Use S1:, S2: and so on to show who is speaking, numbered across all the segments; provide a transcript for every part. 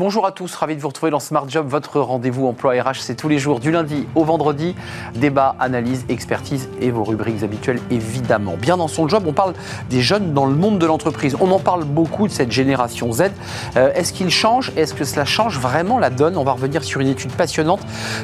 S1: bonjour à tous, ravi de vous retrouver dans Smart Job, votre rendez-vous emploi RH, c'est tous les jours du lundi au vendredi, débat, analyse, expertise et vos rubriques habituelles évidemment. Bien dans son job, on parle des jeunes dans le monde de l'entreprise. On en parle beaucoup de cette génération Z. Euh, est-ce qu'il change? Est-ce que cela change vraiment la donne? On va revenir sur une étude passionnante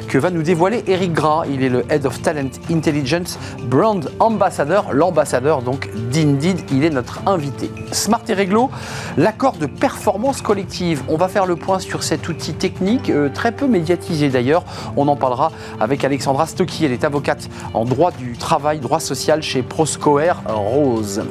S1: que va nous dévoiler Eric Gras. Il est le Head of Talent Intelligence Brand Ambassador, l'ambassadeur donc d'Indeed. Il est notre invité. Smart et Réglo, l'accord de performance collective. On va faire le point sur cet outil technique, euh, très peu médiatisé d'ailleurs. On en parlera avec Alexandra Stocky. Elle est avocate en droit du travail, droit social chez Proscoer Rose.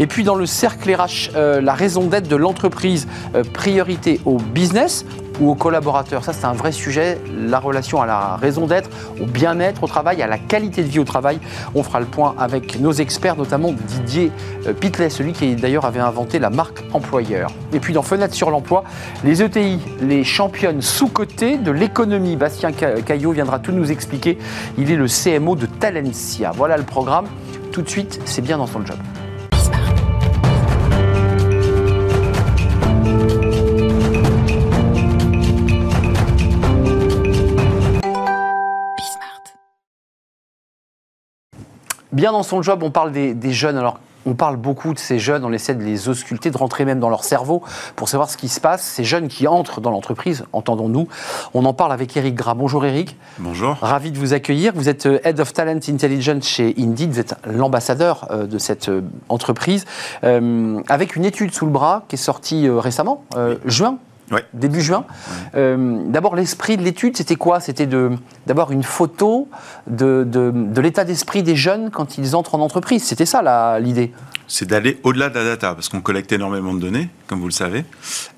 S1: Et puis dans le cercle RH, euh, la raison d'être de l'entreprise, euh, priorité au business ou aux collaborateurs Ça, c'est un vrai sujet. La relation à la raison d'être, au bien-être au travail, à la qualité de vie au travail. On fera le point avec nos experts, notamment Didier euh, Pitlet, celui qui d'ailleurs avait inventé la marque employeur. Et puis dans Fenêtre sur l'emploi, les ETI, les championnes sous-cotées de l'économie. Bastien Caillot viendra tout nous expliquer. Il est le CMO de Talencia. Voilà le programme. Tout de suite, c'est bien dans son job. Bien dans son job, on parle des, jeunes. Alors, on parle beaucoup de ces jeunes, on essaie de les ausculter, de rentrer même dans leur cerveau pour savoir ce qui se passe. Ces jeunes qui entrent dans l'entreprise, entendons-nous. On en parle avec Eric Gras. Bonjour Eric.
S2: Bonjour.
S1: Ravi de vous accueillir. Vous êtes euh, Head of Talent Intelligence chez Indeed. Vous êtes l'ambassadeur euh, de cette euh, entreprise. avec une étude sous le bras qui est sortie récemment, juin début juin. Euh, d'abord, l'esprit de l'étude, c'était quoi? C'était d'avoir une photo de, l'état d'esprit des jeunes quand ils entrent en entreprise. C'était ça l'idée
S2: C'est d'aller au-delà de la data, parce qu'on collecte énormément de données, comme vous le savez.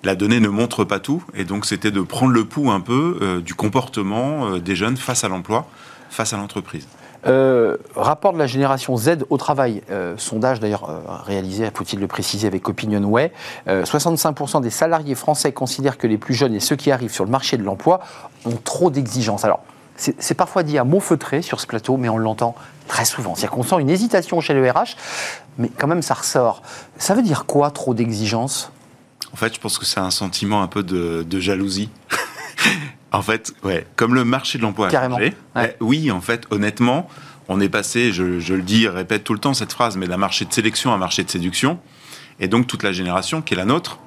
S2: La donnée ne montre pas tout, et donc c'était de prendre le pouls un peu euh, du comportement euh, des jeunes face à l'emploi, face à l'entreprise.
S1: Euh, rapport de la génération Z au travail, euh, sondage d'ailleurs euh, réalisé, faut-il le préciser, avec OpinionWay. 65% des salariés français considèrent que les plus jeunes et ceux qui arrivent sur le marché de l'emploi ont trop d'exigences. Alors, c'est parfois dit à mot feutré sur ce plateau, mais on l'entend très souvent. C'est-à-dire qu'on sent une hésitation chez le RH, mais quand même ça ressort. Ça veut dire quoi, trop d'exigences?
S2: En fait, je pense que c'est un sentiment un peu de jalousie. En fait, ouais, comme le marché de l'emploi a changé, oui, en fait, honnêtement, on est passé, je, le dis, je répète tout le temps cette phrase, mais d'un marché de sélection à un marché de séduction. Et donc, toute la génération, qui est la nôtre,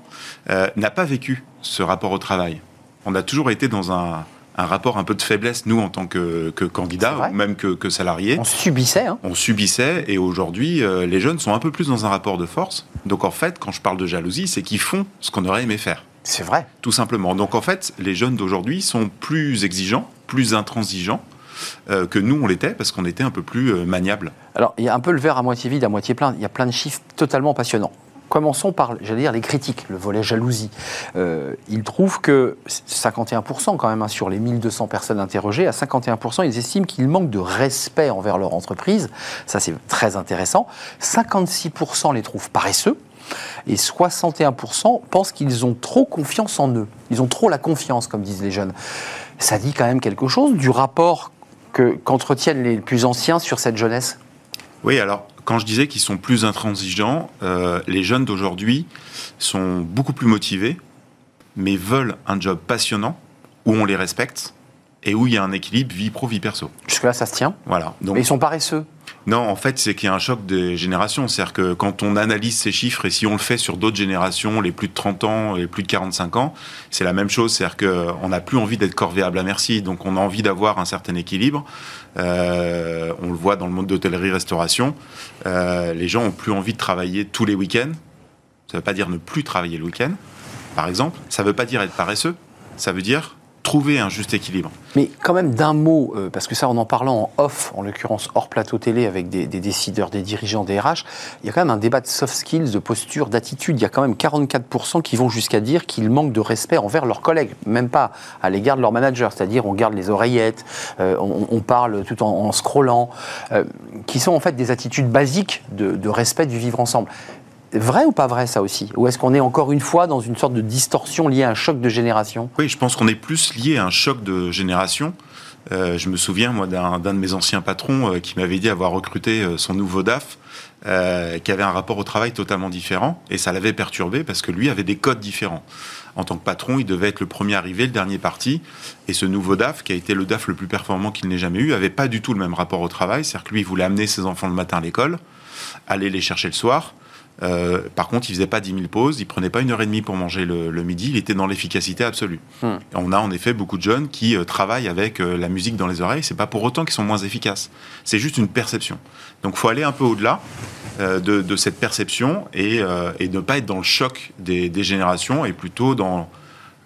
S2: euh, n'a pas vécu ce rapport au travail. On a toujours été dans un, rapport un peu de faiblesse, nous, en tant que, que candidats, ou même que, que salariés.
S1: On subissait. Hein.
S2: On subissait, et aujourd'hui, euh, les jeunes sont un peu plus dans un rapport de force. Donc, en fait, quand je parle de jalousie, c'est qu'ils font ce qu'on aurait aimé faire.
S1: C'est vrai.
S2: Tout simplement. Donc en fait, les jeunes d'aujourd'hui sont plus exigeants, plus intransigeants. Euh, que nous, on l'était, parce qu'on était un peu plus euh, maniable.
S1: Alors, il y a un peu le verre à moitié vide, à moitié plein. Il y a plein de chiffres totalement passionnants. Commençons par, j'allais dire, les critiques, le volet jalousie. Euh, ils trouvent que 51% quand même, hein, sur les 1200 personnes interrogées, à 51%, ils estiment qu'il manque de respect envers leur entreprise. Ça, c'est très intéressant. 56% les trouvent paresseux et 61% pensent qu'ils ont trop confiance en eux. Ils ont trop la confiance, comme disent les jeunes. Ça dit quand même quelque chose du rapport qu'entretiennent les plus anciens sur cette jeunesse?
S2: Oui, alors quand je disais qu'ils sont plus intransigeants, euh, les jeunes d'aujourd'hui sont beaucoup plus motivés, mais veulent un job passionnant où on les respecte et où il y a un équilibre vie pro vie perso.
S1: Jusque-là, ça se tient?
S2: Voilà.
S1: Donc, mais ils sont paresseux.
S2: Non, en fait, c'est qu'il y a un choc des générations. C'est-à-dire que quand on analyse ces chiffres, et si on le fait sur d'autres générations, les plus de 30 ans, les plus de 45 ans, c'est la même chose. C'est-à-dire qu'on n'a plus envie d'être corvéable à merci. Donc, on a envie d'avoir un certain équilibre. Euh, on le voit dans le monde d'hôtellerie-restauration. Euh, les gens ont plus envie de travailler tous les week-ends. Ça ne veut pas dire ne plus travailler le week-end, par exemple. Ça ne veut pas dire être paresseux. Ça veut dire trouver un juste équilibre.
S1: Mais quand même d'un mot, euh, parce que ça, en en parlant en off, en l'occurrence hors plateau télé avec des, décideurs, des dirigeants des RH, il y a quand même un débat de soft skills, de posture, d'attitude. Il y a quand même 44% qui vont jusqu'à dire qu'ils manquent de respect envers leurs collègues, même pas à l'égard de leur manager, c'est-à-dire on garde les oreillettes, euh, on, parle tout en, scrollant, euh, qui sont en fait des attitudes basiques de respect du vivre ensemble. Vrai ou pas vrai ça aussi? Ou est-ce qu'on est encore une fois dans une sorte de distorsion liée à un choc de génération?
S2: Oui, je pense qu'on est plus lié à un choc de génération. je me souviens, moi, d'un de mes anciens patrons qui m'avait dit avoir recruté son nouveau DAF, qui avait un rapport au travail totalement différent, et ça l'avait perturbé parce que lui avait des codes différents en tant que patron, il devait être le premier arrivé, le dernier parti. Et ce nouveau DAF, qui a été le DAF le plus performant qu'il n'ait jamais eu, avait pas du tout le même rapport au travail. C'est-à-dire que lui, il voulait amener ses enfants le matin à l'école, aller les chercher le soir. Euh, par contre, il faisait pas 10 000 pauses, il prenait pas une heure et demie pour manger le, midi, il était dans l'efficacité absolue. Hmm. On a en effet beaucoup de jeunes qui euh, travaillent avec euh, la musique dans les oreilles. C'est pas pour autant qu'ils sont moins efficaces. C'est juste une perception. Donc, faut aller un peu au-delà. De, cette perception et, et, ne pas être dans le choc des, générations et plutôt dans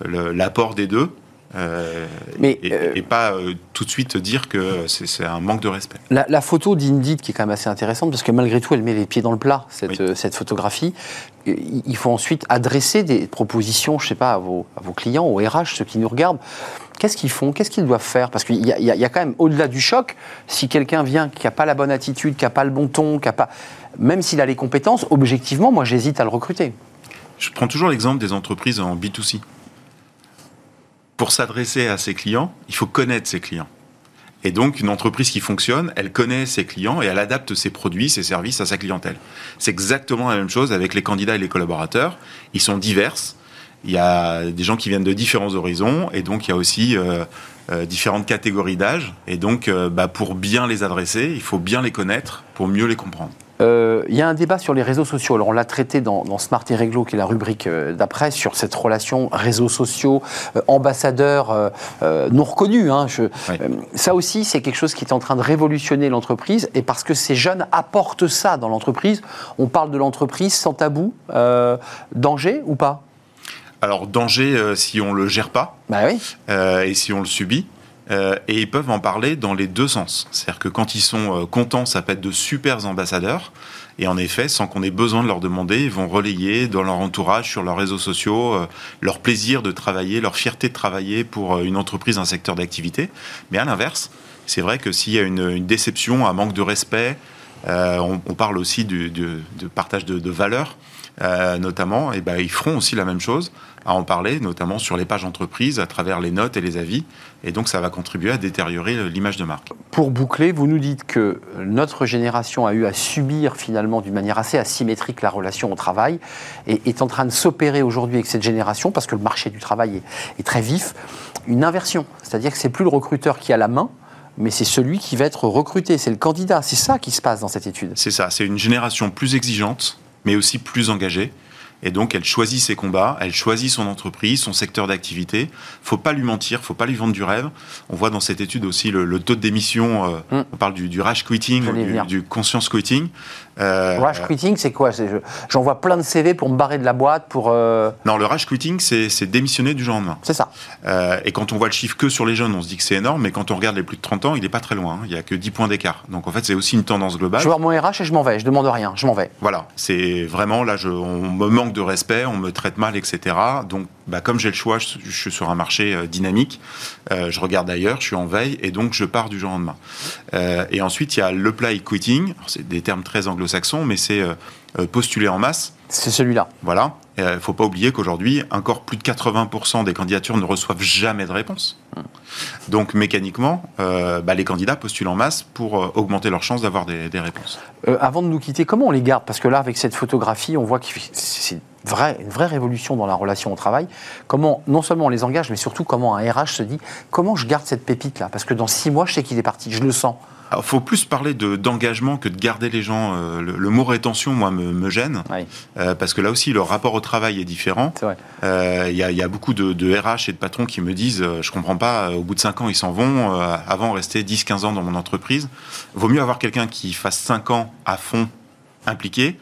S2: l'apport des deux. Euh, Mais, et, pas tout de suite dire que c'est un manque de respect.
S1: La, photo d'Indeed qui est quand même assez intéressante parce que malgré tout elle met les pieds dans le plat cette, cette photographie. Il faut ensuite adresser des propositions, je sais pas, à vos, à vos clients, aux RH, ceux qui nous regardent. Qu'est-ce qu'ils font? Qu'est-ce qu'ils doivent faire? Parce qu'il y, y, a quand même, au-delà du choc, si quelqu'un vient qui n'a pas la bonne attitude, qui n'a pas le bon ton, qui a pas même s'il a les compétences, objectivement, moi j'hésite à le recruter.
S2: Je prends toujours l'exemple des entreprises en B2C. Pour s'adresser à ses clients, il faut connaître ses clients. Et donc, une entreprise qui fonctionne, elle connaît ses clients et elle adapte ses produits, ses services à sa clientèle. C'est exactement la même chose avec les candidats et les collaborateurs. Ils sont divers. Il y a des gens qui viennent de différents horizons et donc il y a aussi euh, euh, différentes catégories d'âge. Et donc, euh, bah, pour bien les adresser, il faut bien les connaître pour mieux les comprendre.
S1: Euh, il y a un débat sur les réseaux sociaux. Alors, on l'a traité dans, Smart et Réglo, qui est la rubrique euh, d'après, sur cette relation réseaux sociaux, euh, ambassadeurs non reconnus. Hein, ça aussi, c'est quelque chose qui est en train de révolutionner l'entreprise. Et parce que ces jeunes apportent ça dans l'entreprise, on parle de l'entreprise sans tabou. danger ou pas?
S2: Alors danger si on le gère pas
S1: bah oui.
S2: et si on le subit. Euh, et ils peuvent en parler dans les deux sens. C'est-à-dire que quand ils sont euh, contents, ça peut être de super ambassadeurs. Et en effet, sans qu'on ait besoin de leur demander, ils vont relayer dans leur entourage, sur leurs réseaux sociaux, euh, leur plaisir de travailler, leur fierté de travailler pour une entreprise, un secteur d'activité. Mais à l'inverse, c'est vrai que s'il y a une, déception, un manque de respect, on, parle aussi du, de partage de, de valeurs, notamment, et ben, ils feront aussi la même chose à en parler, notamment sur les pages entreprises, à travers les notes et les avis. Et donc, ça va contribuer à détériorer l'image de marque.
S1: Pour boucler, vous nous dites que notre génération a eu à subir finalement d'une manière assez asymétrique la relation au travail et est en train de s'opérer aujourd'hui avec cette génération, parce que le marché du travail est, est très vif, une inversion. C'est-à-dire que c'est plus le recruteur qui a la main, mais c'est celui qui va être recruté, c'est le candidat. C'est ça qui se passe dans cette étude.
S2: C'est ça, c'est une génération plus exigeante, mais aussi plus engagée. Et donc, elle choisit ses combats, elle choisit son entreprise, son secteur d'activité. Faut pas lui mentir, faut pas lui vendre du rêve. On voit dans cette étude aussi le, taux de démission. Euh, mm. On parle du, du rash quitting, du, du, conscience quitting.
S1: Euh, rush quitting, c'est quoi? J'envoie plein de CV pour me barrer de la boîte, pour... Euh,
S2: non, le rush quitting, c'est démissionner du jour au lendemain.
S1: C'est ça.
S2: Euh, et quand on voit le chiffre que sur les jeunes, on se dit que c'est énorme, mais quand on regarde les plus de 30 ans, il n'est pas très loin. Hein. Il n'y a que 10 points d'écart. Donc en fait, c'est aussi une tendance globale.
S1: Je vois mon RH et je m'en vais, je demande rien, je m'en vais.
S2: Voilà, c'est vraiment, là, je, on me manque de respect, on me traite mal, etc. Donc bah, comme j'ai le choix, je, suis sur un marché dynamique, je regarde ailleurs, je suis en veille, et donc je pars du jour au lendemain. et ensuite, il y a le play quitting, c'est des termes très anglo-saxons, mais c'est euh, euh, postuler en masse.
S1: C'est celui-là.
S2: Voilà. Il ne faut pas oublier qu'aujourd'hui, encore plus de 80% des candidatures ne reçoivent jamais de réponse. Donc mécaniquement, euh, bah, les candidats postulent en masse pour augmenter leurs chances d'avoir des, réponses.
S1: avant de nous quitter, comment on les garde? Parce que là, avec cette photographie, on voit que c'est vrai, une vraie révolution dans la relation au travail. Comment, non seulement on les engage, mais surtout comment un RH se dit comment je garde cette pépite-là? Parce que dans six mois, je sais qu'il est parti, je le sens.
S2: Il faut plus parler d'engagement que de garder les gens. Euh, le, mot rétention, moi, me, gêne. Euh, parce que là aussi, leur rapport au travail est différent. Euh, il y, y, a beaucoup de, de, RH et de patrons qui me disent Je comprends pas, au bout de 5 ans, ils s'en vont. avant, rester 10-15 ans dans mon entreprise. Vaut mieux avoir quelqu'un qui fasse 5 ans à fond impliqué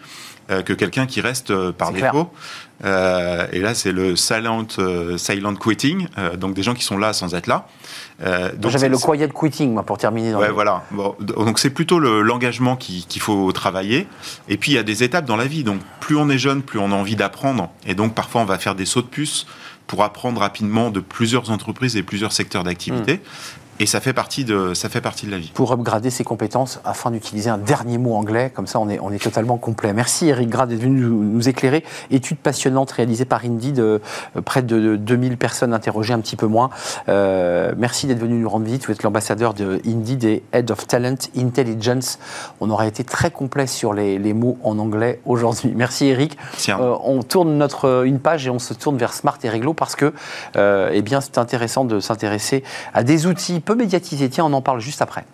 S2: que quelqu'un qui reste par défaut. Euh, et là, c'est le silent, silent quitting, donc des gens qui sont là sans être là.
S1: Euh, J'avais le quiet quitting, moi, pour terminer.
S2: ouais, voilà. donc c'est plutôt l'engagement qu'il faut travailler. Et puis il y a des étapes dans la vie. Donc plus on est jeune, plus on a envie d'apprendre. Et donc parfois on va faire des sauts de puce pour apprendre rapidement de plusieurs entreprises et plusieurs secteurs d'activité. Hmm. Et ça fait partie de, ça fait partie de la vie.
S1: Pour upgrader ses compétences afin d'utiliser un dernier mot anglais, comme ça on est, on est totalement complet. Merci Eric Grad d'être venu nous, éclairer. Étude passionnante réalisée par Indeed, de euh, près de 2000 personnes interrogées, un petit peu moins. Euh, merci d'être venu nous rendre visite. Vous êtes l'ambassadeur de Indeed et Head of Talent Intelligence. On aurait été très complet sur les, les mots en anglais aujourd'hui. Merci Eric. Euh, on tourne notre, une page et on se tourne vers Smart et Réglo parce que eh bien, c'est intéressant de s'intéresser à des outils peu médiatisé. Tiens, on en parle juste après.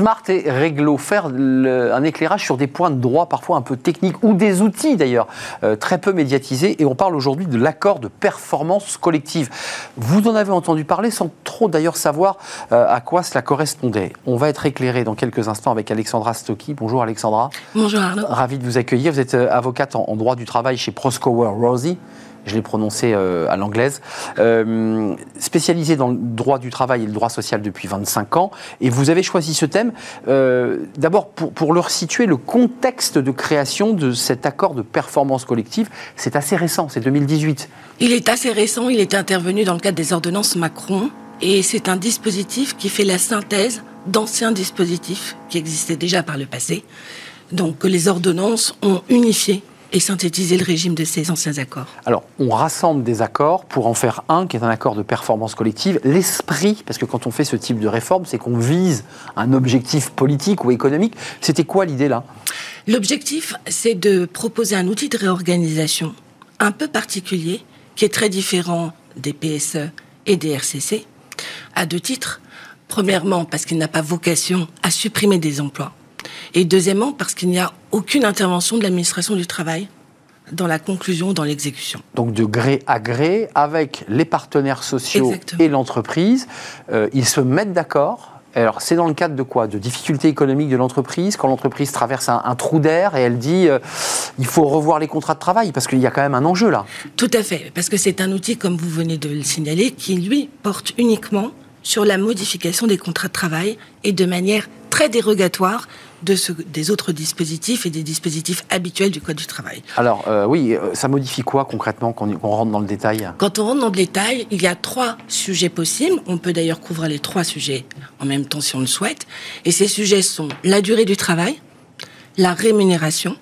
S1: Smart et Réglo, faire un éclairage sur des points de droit parfois un peu techniques ou des outils d'ailleurs euh, très peu médiatisés. Et on parle aujourd'hui de l'accord de performance collective. Vous en avez entendu parler sans trop d'ailleurs savoir euh, à quoi cela correspondait. On va être éclairé dans quelques instants avec Alexandra Stocky. Bonjour Alexandra.
S3: Bonjour Arnaud.
S1: Ravi de vous accueillir. Vous êtes euh, avocate en, en droit du travail chez Proskauer Rosie je l'ai prononcé euh, à l'anglaise, euh, spécialisé dans le droit du travail et le droit social depuis 25 ans. Et vous avez choisi ce thème, euh, d'abord pour, leur situer le contexte de création de cet accord de performance collective. C'est assez récent, c'est 2018.
S3: Il est assez récent, il est intervenu dans le cadre des ordonnances Macron. Et c'est un dispositif qui fait la synthèse d'anciens dispositifs qui existaient déjà par le passé. Donc les ordonnances ont unifié et synthétiser le régime de ces anciens accords
S1: Alors, on rassemble des accords pour en faire un qui est un accord de performance collective. L'esprit, parce que quand on fait ce type de réforme, c'est qu'on vise un objectif politique ou économique. C'était quoi l'idée là?
S3: L'objectif, c'est de proposer un outil de réorganisation un peu particulier qui est très différent des PSE et des RCC, à deux titres. Premièrement, parce qu'il n'a pas vocation à supprimer des emplois et deuxièmement, parce qu'il n'y a aucune intervention de l'administration du travail dans la conclusion, dans l'exécution.
S1: Donc de gré à gré, avec les partenaires sociaux et l'entreprise, euh, ils se mettent d'accord. Alors c'est dans le cadre de quoi? De difficultés économiques de l'entreprise, quand l'entreprise traverse un, trou d'air et elle dit euh, il faut revoir les contrats de travail, parce qu'il y a quand même un enjeu là.
S3: Tout à fait, parce que c'est un outil, comme vous venez de le signaler, qui lui porte uniquement sur la modification des contrats de travail et de manière très dérogatoire de ce, des autres dispositifs et des dispositifs habituels du Code du travail.
S1: Alors euh, oui, euh, ça modifie quoi concrètement quand on rentre dans le détail?
S3: Quand on rentre dans le détail, il y a trois sujets possibles. On peut d'ailleurs couvrir les trois sujets en même temps si on le souhaite. Et ces sujets sont la durée du travail, la rémunération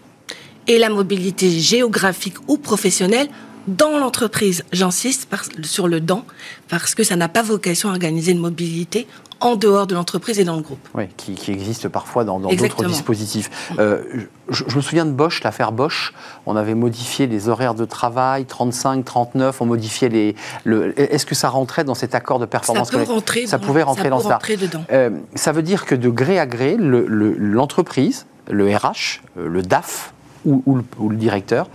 S3: et la mobilité géographique ou professionnelle dans l'entreprise. J'insiste sur le dans, parce que ça n'a pas vocation à organiser une mobilité en dehors de l'entreprise et dans le groupe.
S1: Oui, qui, existe parfois dans d'autres dispositifs. Euh, je, me souviens de Bosch, l'affaire Bosch. On avait modifié les horaires de travail, 35, 39, on modifiait les. Est-ce que ça rentrait dans cet accord de performance
S3: Ça, peut rentrer
S1: ça pouvait rentrer dans ça.
S3: Dedans.
S1: Euh, ça veut dire que de gré à gré, l'entreprise, le, le RH, le DAF, ou, le, directeur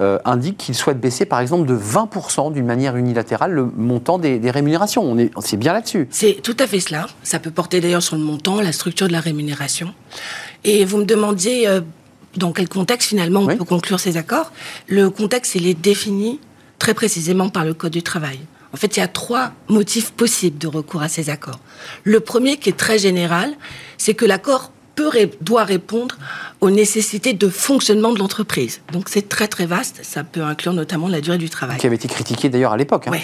S1: euh, indique qu'il souhaite baisser par exemple de 20% d'une manière unilatérale le montant des, rémunérations. On est, c'est bien là-dessus.
S3: C'est tout à fait cela. Ça peut porter d'ailleurs sur le montant, la structure de la rémunération. Et vous me demandiez euh, dans quel contexte finalement on peut conclure ces accords. Le contexte, il est défini très précisément par le Code du travail. En fait, il y a trois motifs possibles de recours à ces accords. Le premier, qui est très général, c'est que l'accord peut, doit répondre aux nécessités de fonctionnement de l'entreprise. Donc c'est très très vaste, ça peut inclure notamment la durée du travail.
S1: Qui avait été critiqué d'ailleurs à l'époque.
S3: Hein. Oui.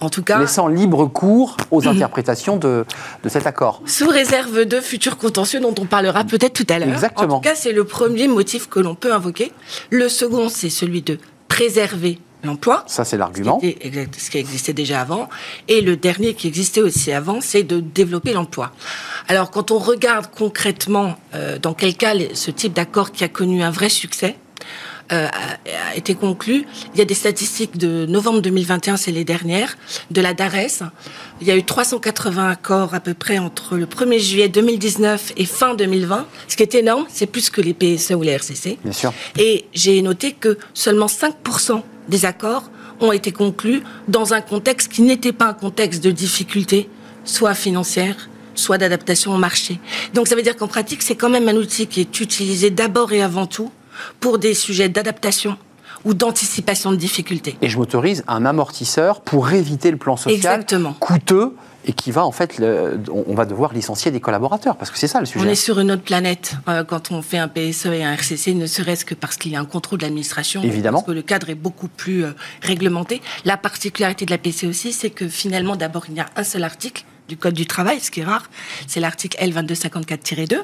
S3: En tout cas,
S1: laissant libre cours aux interprétations de, de, cet accord.
S3: Sous réserve de futurs contentieux dont on parlera peut-être tout à l'heure.
S1: Exactement.
S3: En tout cas, c'est le premier motif que l'on peut invoquer. Le second, c'est celui de préserver l'emploi.
S1: Ça, c'est l'argument.
S3: Ce, qui existait déjà avant. Et le dernier qui existait aussi avant, c'est de développer l'emploi. Alors, quand on regarde concrètement euh, dans quel cas ce type d'accord qui a connu un vrai succès, euh, a, été conclu. Il y a des statistiques de novembre 2021, c'est les dernières, de la DARES. Il y a eu 380 accords à peu près entre le 1er juillet 2019 et fin 2020, ce qui est énorme, c'est plus que les PSE ou les RCC.
S1: Bien sûr.
S3: Et j'ai noté que seulement 5% des accords ont été conclus dans un contexte qui n'était pas un contexte de difficulté, soit financière, soit d'adaptation au marché. Donc ça veut dire qu'en pratique, c'est quand même un outil qui est utilisé d'abord et avant tout pour des sujets d'adaptation ou d'anticipation de difficultés.
S1: Et je m'autorise un amortisseur pour éviter le plan social
S3: Exactement.
S1: coûteux et qui va en fait, on va devoir licencier des collaborateurs parce que c'est ça le sujet.
S3: On est sur une autre planète euh, quand on fait un PSE et un RCC, ne serait-ce que parce qu'il y a un contrôle de l'administration,
S1: évidemment,
S3: parce que le cadre est beaucoup plus euh, réglementé. La particularité de la PCE aussi, c'est que finalement, d'abord, il y a un seul article du Code du travail, ce qui est rare, c'est l'article L2254-2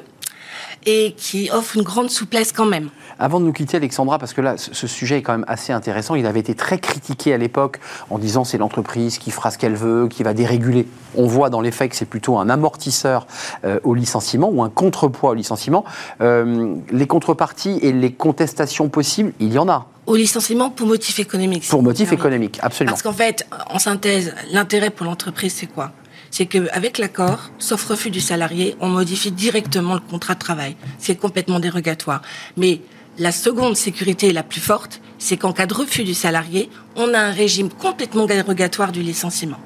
S3: et qui offre une grande souplesse quand même.
S1: Avant de nous quitter, Alexandra, parce que là, ce sujet est quand même assez intéressant. Il avait été très critiqué à l'époque en disant c'est l'entreprise qui fera ce qu'elle veut, qui va déréguler. On voit dans les faits que c'est plutôt un amortisseur euh, au licenciement ou un contrepoids au licenciement. Euh, les contreparties et les contestations possibles, il y en a.
S3: Au licenciement pour motif économique.
S1: Pour motif économique, absolument.
S3: Parce qu'en fait, en synthèse, l'intérêt pour l'entreprise, c'est quoi? C'est qu'avec l'accord, sauf refus du salarié, on modifie directement le contrat de travail. C'est complètement dérogatoire. Mais la seconde sécurité la plus forte, c'est qu'en cas de refus du salarié, on a un régime complètement dérogatoire du licenciement.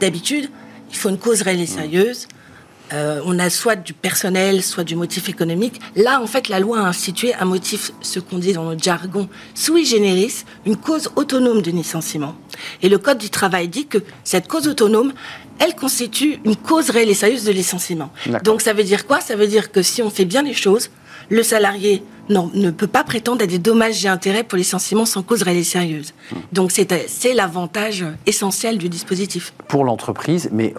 S3: D'habitude, il faut une cause réelle et sérieuse. Euh, on a soit du personnel, soit du motif économique. Là, en fait, la loi a institué un motif, ce qu'on dit dans notre jargon, sui generis, une cause autonome de licenciement. Et le Code du travail dit que cette cause autonome, elle constitue une cause réelle et sérieuse de licenciement. Donc ça veut dire quoi? Ça veut dire que si on fait bien les choses, le salarié ne peut pas prétendre à des dommages et intérêts pour licenciement sans cause réelle et sérieuse. Hmm. Donc c'est l'avantage essentiel du dispositif.
S1: Pour l'entreprise, mais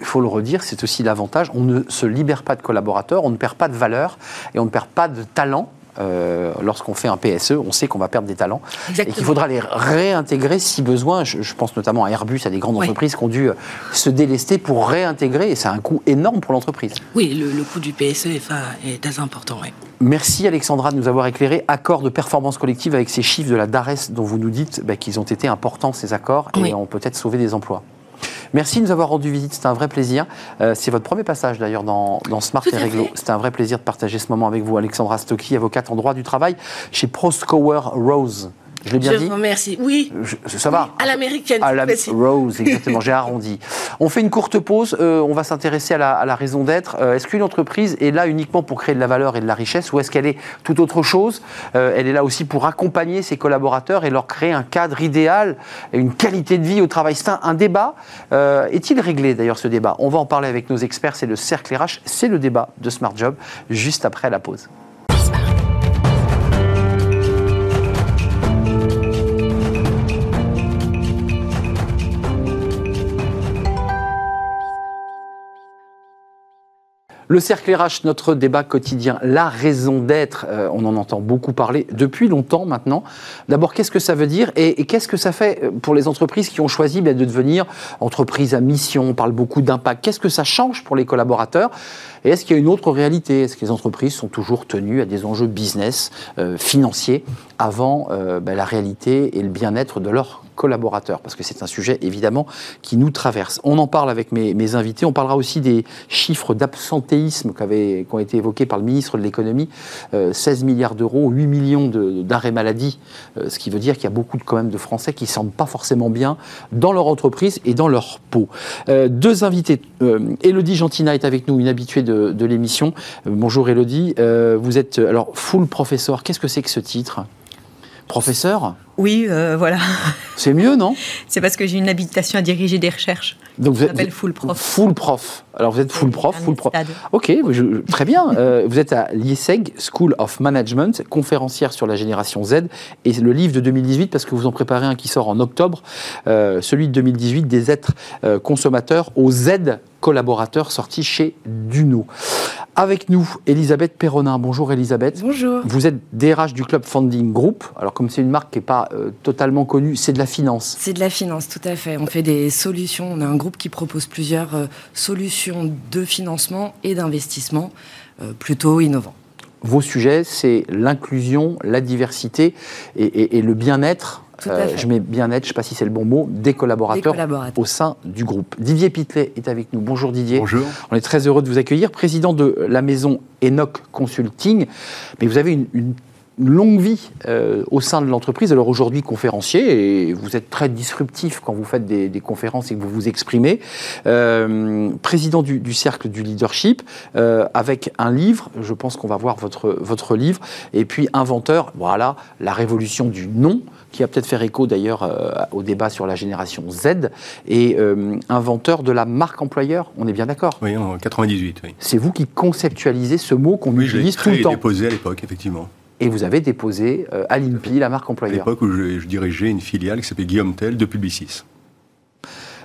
S1: il faut le redire, c'est aussi l'avantage, on ne se libère pas de collaborateurs, on ne perd pas de valeur et on ne perd pas de talent euh, lorsqu'on fait un PSE, on sait qu'on va perdre des talents et qu'il faudra les réintégrer si besoin. Je, pense notamment à Airbus, à des grandes entreprises qui ont dû euh, se délester pour réintégrer et c'est un coût énorme pour l'entreprise.
S3: Oui, le, coût du PSE est, très important.
S1: Merci Alexandra de nous avoir éclairé. Accord de performance collective avec ces chiffres de la DARES dont vous nous dites bah, qu'ils ont été importants ces accords et ont peut-être sauvé des emplois. Merci de nous avoir rendu visite, c'était un vrai plaisir. Euh, c'est votre premier passage d'ailleurs dans, Smart et Réglo. C'était un vrai plaisir de partager ce moment avec vous, Alexandra Stocky, avocate en droit du travail chez Proskower Rose. Je l'ai bien dit.
S3: Je vous remercie. Oui.
S1: ça va.
S3: à l'américaine.
S1: À la Rose, exactement. J'ai arrondi. On fait une courte pause. Euh, on va s'intéresser à, la, raison d'être. Euh, est-ce qu'une entreprise est là uniquement pour créer de la valeur et de la richesse, ou est-ce qu'elle est tout autre chose? Elle est là aussi pour accompagner ses collaborateurs et leur créer un cadre idéal et une qualité de vie au travail. C'est un, débat. Est-il réglé d'ailleurs ce débat? On va en parler avec nos experts. C'est le cercle RH. C'est le débat de Smart Job juste après la pause. Le cercle RH, notre débat quotidien, la raison d'être, euh, on en entend beaucoup parler depuis longtemps maintenant. D'abord, qu'est-ce que ça veut dire et, qu'est-ce que ça fait euh, pour les entreprises qui ont choisi ben, de devenir entreprises à mission On parle beaucoup d'impact. Qu'est-ce que ça change pour les collaborateurs Et est-ce qu'il y a une autre réalité? Est-ce que les entreprises sont toujours tenues à des enjeux business, euh, financiers, avant ben, la réalité et le bien-être de leurs collaborateurs, parce que c'est un sujet évidemment qui nous traverse. On en parle avec mes, invités, on parlera aussi des chiffres d'absentéisme qui, ont été évoqués par le ministre de l'économie, 16 euh, milliards d'euros, 8 millions d'arrêts maladie, euh, ce qui veut dire qu'il y a beaucoup de, quand même de Français qui ne se sentent pas forcément bien dans leur entreprise et dans leur peau. Euh, deux invités, Elodie Gentina est avec nous, une habituée de, de l'émission. bonjour Elodie, vous êtes alors full professeur, qu'est-ce que c'est que ce titre? Professeur
S4: Oui, euh, voilà.
S1: C'est mieux, non
S4: C'est parce que j'ai une habilitation à diriger des recherches. Donc vous êtes full prof.
S1: Full prof. Alors vous êtes full prof, full prof. Ok, très bien. Euh, vous êtes à l'IESEG, School of Management, conférencière sur la génération Z, et le livre de 2018 parce que vous en préparez un qui sort en octobre, euh, celui de 2018 des êtres consommateurs aux Z collaborateurs sorti chez Duno. Avec nous, Elisabeth Perronin. Bonjour Elisabeth.
S5: Bonjour.
S1: Vous êtes DRH du Club Funding Group. Alors comme c'est une marque qui n'est pas euh, totalement connue, c'est de la finance.
S5: C'est de la finance, tout à fait. On fait des solutions. On a un groupe qui propose plusieurs euh, solutions de financement et d'investissement euh, plutôt innovants.
S1: Vos sujets, c'est l'inclusion, la diversité et le bien-être
S5: euh,
S1: je mets bien-être, je ne sais pas si c'est le bon mot, des collaborateurs, au sein du groupe. Didier Pitlet est avec nous. Bonjour Didier.
S6: Bonjour.
S1: On est très heureux de vous accueillir, président de la maison Enoch Consulting. Mais vous avez une, une longue vie euh, au sein de l'entreprise. Alors aujourd'hui, conférencier, et vous êtes très disruptif quand vous faites des, conférences et que vous vous exprimez. Euh, président du, cercle du leadership, euh, avec un livre, je pense qu'on va voir votre, votre livre, et puis inventeur, voilà, la révolution du nom, qui a peut-être fait écho d'ailleurs au débat sur la génération Z, et inventeur de la marque employeur, on est bien d'accord?
S6: Oui, en 98, oui.
S1: C'est vous qui conceptualisez ce mot qu'on utilise tout le temps.
S6: déposé à l'époque, effectivement
S1: et vous avez déposé euh, à l'INPI la marque employeur.
S6: À l'époque où je, dirigeais une filiale qui s'appelait Guillaume Tell de Publicis.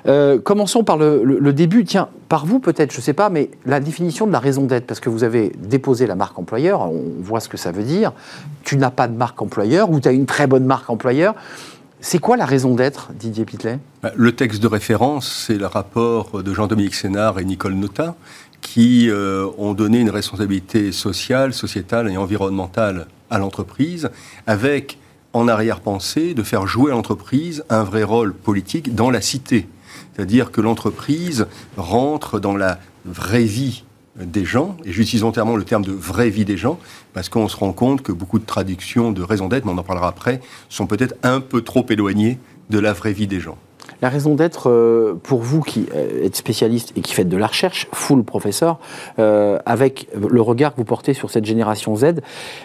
S1: Euh, commençons par le, début. Tiens, par vous peut-être, je ne sais pas, mais la définition de la raison d'être, parce que vous avez déposé la marque employeur, on voit ce que ça veut dire. Tu n'as pas de marque employeur ou tu as une très bonne marque employeur. C'est quoi la raison d'être, Didier Pitlet?
S6: Bah, Le texte de référence, c'est le rapport de Jean-Dominique Sénard et Nicole Nota, qui euh, ont donné une responsabilité sociale, sociétale et environnementale à l'entreprise, avec en arrière-pensée de faire jouer à l'entreprise un vrai rôle politique dans la cité. C'est-à-dire que l'entreprise rentre dans la vraie vie des gens, et j'utilise entièrement le terme de vraie vie des gens, parce qu'on se rend compte que beaucoup de traductions de raison d'être, mais on en parlera après, sont peut-être un peu trop éloignées de la vraie vie des gens.
S1: La raison d'être, euh, pour vous qui euh, êtes spécialiste et qui faites de la recherche, full professeur, euh, avec le regard que vous portez sur cette génération Z,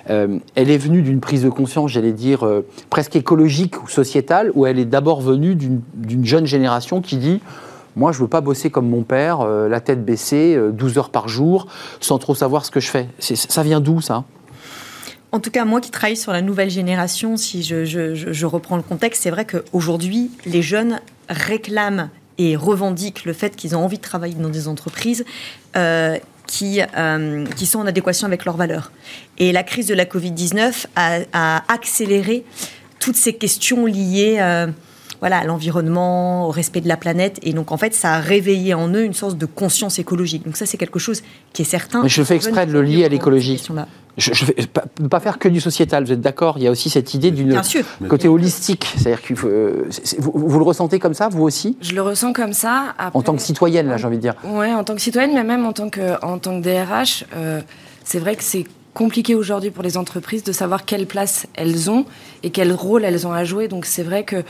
S1: elle est venue d'une prise de conscience, j'allais dire, presque écologique ou sociétale, ou elle est d'abord venue d'une jeune génération qui dit moi, je ne veux pas bosser comme mon père, la tête baissée, 12 heures par jour, sans trop savoir ce que je fais. Ça vient d'où, ça?
S4: En tout cas, moi qui travaille sur la nouvelle génération, si je, reprends le contexte, c'est vrai qu'aujourd'hui, les jeunes réclament et revendiquent le fait qu'ils ont envie de travailler dans des entreprises euh, qui, euh, qui sont en adéquation avec leurs valeurs. Et la crise de la Covid-19 a, accéléré toutes ces questions liées euh, voilà, à l'environnement, au respect de la planète. Et donc, en fait, ça a réveillé en eux une sorte de conscience écologique. Donc ça, c'est quelque chose qui est certain.
S1: Mais je fais exprès de le lier à l'écologie je ne vais pas, faire que du sociétal, vous êtes d'accord Il y a aussi cette idée d'une côté holistique. C'est-à-dire que euh, vous, le ressentez comme ça, vous aussi?
S5: Je le ressens comme ça.
S1: en tant que citoyenne, là, j'ai envie de dire.
S5: Oui, en tant que citoyenne, mais même en tant que, en tant que DRH, euh, c'est vrai que c'est compliqué aujourd'hui pour les entreprises de savoir quelle place elles ont et quel rôle elles ont à jouer. Donc c'est vrai que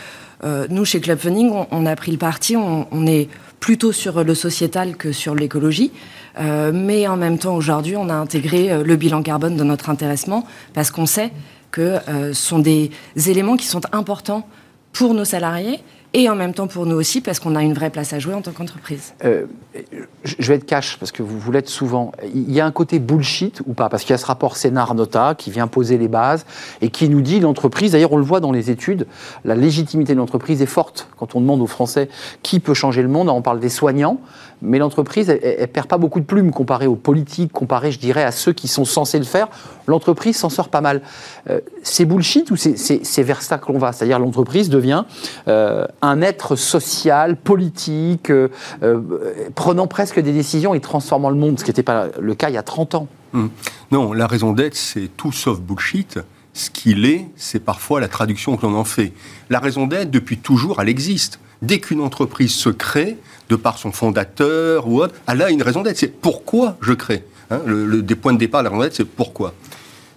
S5: euh, nous, chez Club Funding, on, a pris le parti, on, on est plutôt sur le sociétal que sur l'écologie. Euh, mais en même temps, aujourd'hui, on a intégré euh, le bilan carbone dans notre intéressement parce qu'on sait que euh, ce sont des éléments qui sont importants pour nos salariés et en même temps pour nous aussi, parce qu'on a une vraie place à jouer en tant qu'entreprise.
S1: Euh, je vais être cash, parce que vous, vous l'êtes souvent. Il y a un côté bullshit ou pas? Parce qu'il y a ce rapport Sénard-Nota qui vient poser les bases et qui nous dit l'entreprise, d'ailleurs on le voit dans les études, la légitimité de l'entreprise est forte. Quand on demande aux Français qui peut changer le monde, on parle des soignants, mais l'entreprise, elle, ne perd pas beaucoup de plumes comparée aux politiques, comparée, je dirais, à ceux qui sont censés le faire. L'entreprise s'en sort pas mal. Euh, c'est bullshit ou c'est vers ça que l'on va? C'est-à-dire l'entreprise devient euh, un être social, politique, euh, prenant presque des décisions et transformant le monde, ce qui n'était pas le cas il y a 30 ans.
S6: Hum. Non, la raison d'être, c'est tout sauf bullshit. Ce qu'il est, c'est parfois la traduction que l'on en fait. La raison d'être, depuis toujours, elle existe. Dès qu'une entreprise se crée, de par son fondateur ou autre, elle a une raison d'être. C'est pourquoi je crée. Hein. le, des points de départ, la raison d'être, c'est pourquoi.